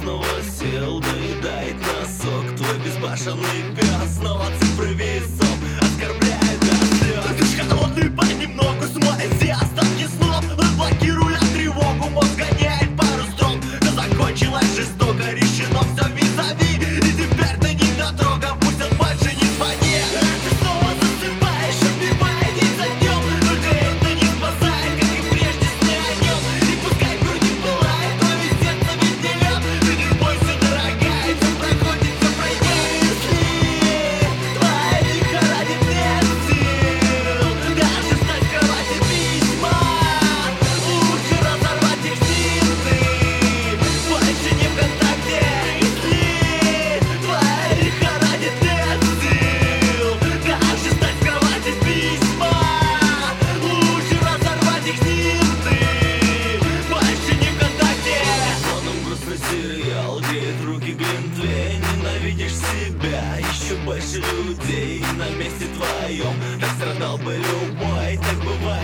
снова сел Доедает носок твой безбашенный больше людей на месте твоем Расстрадал бы любой, так бывает.